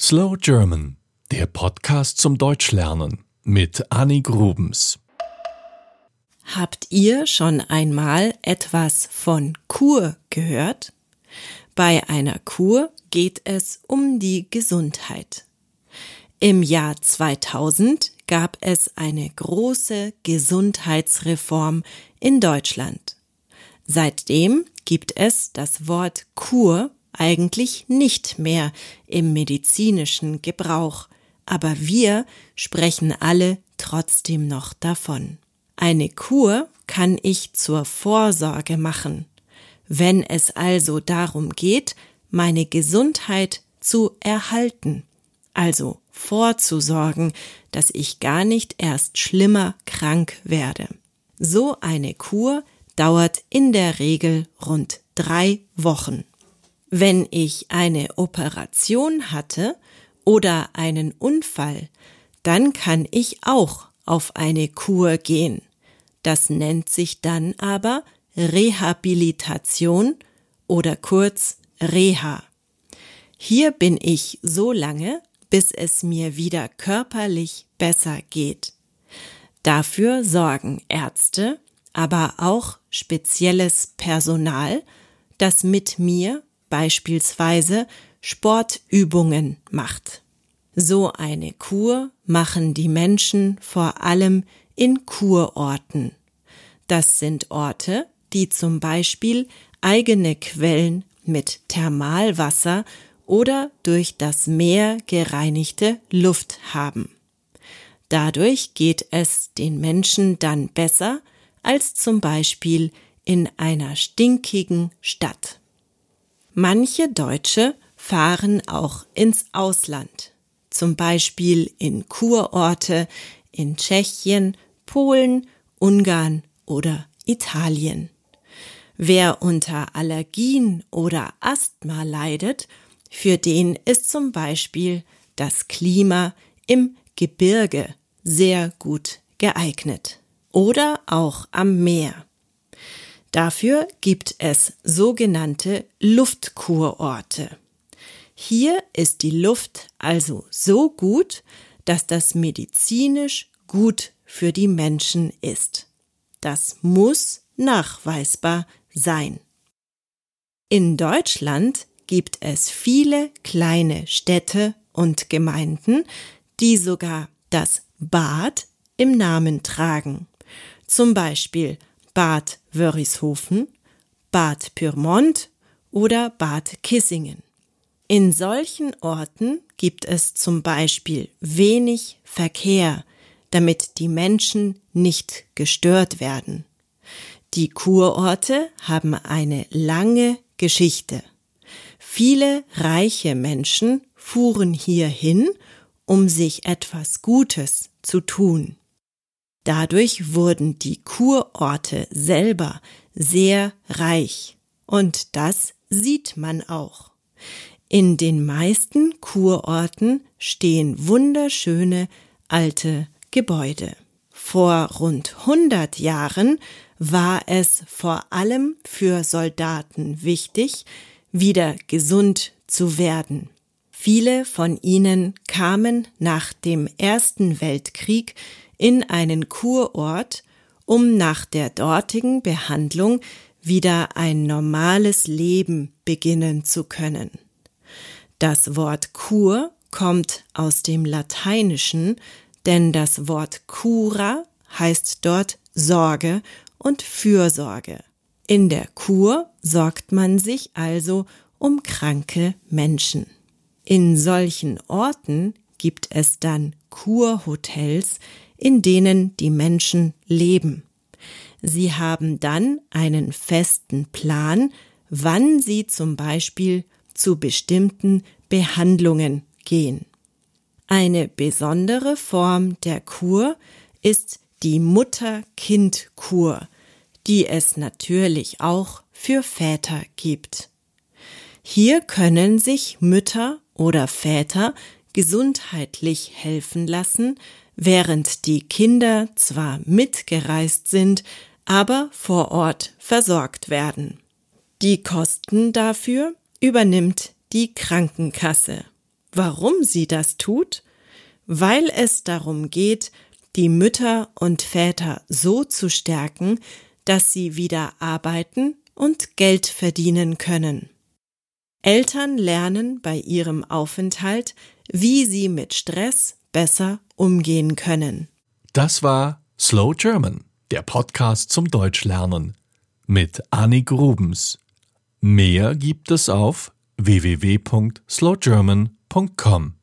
Slow German, der Podcast zum Deutschlernen mit Annie Grubens. Habt ihr schon einmal etwas von Kur gehört? Bei einer Kur geht es um die Gesundheit. Im Jahr 2000 gab es eine große Gesundheitsreform in Deutschland. Seitdem gibt es das Wort Kur eigentlich nicht mehr im medizinischen Gebrauch, aber wir sprechen alle trotzdem noch davon. Eine Kur kann ich zur Vorsorge machen. Wenn es also darum geht, meine Gesundheit zu erhalten, also vorzusorgen, dass ich gar nicht erst schlimmer krank werde. So eine Kur dauert in der Regel rund drei Wochen. Wenn ich eine Operation hatte oder einen Unfall, dann kann ich auch auf eine Kur gehen. Das nennt sich dann aber Rehabilitation oder kurz Reha. Hier bin ich so lange, bis es mir wieder körperlich besser geht. Dafür sorgen Ärzte, aber auch spezielles Personal, das mit mir beispielsweise Sportübungen macht. So eine Kur machen die Menschen vor allem in Kurorten. Das sind Orte, die zum Beispiel eigene Quellen mit Thermalwasser oder durch das Meer gereinigte Luft haben. Dadurch geht es den Menschen dann besser als zum Beispiel in einer stinkigen Stadt. Manche Deutsche fahren auch ins Ausland, zum Beispiel in Kurorte in Tschechien, Polen, Ungarn oder Italien. Wer unter Allergien oder Asthma leidet, für den ist zum Beispiel das Klima im Gebirge sehr gut geeignet. Oder auch am Meer. Dafür gibt es sogenannte Luftkurorte. Hier ist die Luft also so gut, dass das medizinisch gut für die Menschen ist. Das muss nachweisbar sein. In Deutschland gibt es viele kleine Städte und Gemeinden, die sogar das Bad im Namen tragen. Zum Beispiel Bad Wörishofen, Bad Pyrmont oder Bad Kissingen. In solchen Orten gibt es zum Beispiel wenig Verkehr, damit die Menschen nicht gestört werden. Die Kurorte haben eine lange Geschichte. Viele reiche Menschen fuhren hierhin, um sich etwas Gutes zu tun. Dadurch wurden die Kurorte selber sehr reich. Und das sieht man auch. In den meisten Kurorten stehen wunderschöne alte Gebäude. Vor rund 100 Jahren war es vor allem für Soldaten wichtig, wieder gesund zu werden. Viele von ihnen kamen nach dem Ersten Weltkrieg in einen Kurort, um nach der dortigen Behandlung wieder ein normales Leben beginnen zu können. Das Wort Kur kommt aus dem Lateinischen, denn das Wort cura heißt dort Sorge und Fürsorge. In der Kur sorgt man sich also um kranke Menschen. In solchen Orten gibt es dann Kurhotels, in denen die Menschen leben. Sie haben dann einen festen Plan, wann sie zum Beispiel zu bestimmten Behandlungen gehen. Eine besondere Form der Kur ist die Mutter-Kind-Kur, die es natürlich auch für Väter gibt. Hier können sich Mütter oder Väter gesundheitlich helfen lassen, während die Kinder zwar mitgereist sind, aber vor Ort versorgt werden. Die Kosten dafür übernimmt die Krankenkasse. Warum sie das tut? Weil es darum geht, die Mütter und Väter so zu stärken, dass sie wieder arbeiten und Geld verdienen können. Eltern lernen bei ihrem Aufenthalt, wie sie mit Stress besser umgehen können. Das war Slow German, der Podcast zum Deutschlernen mit Annie Grubens. Mehr gibt es auf www.slowgerman.com.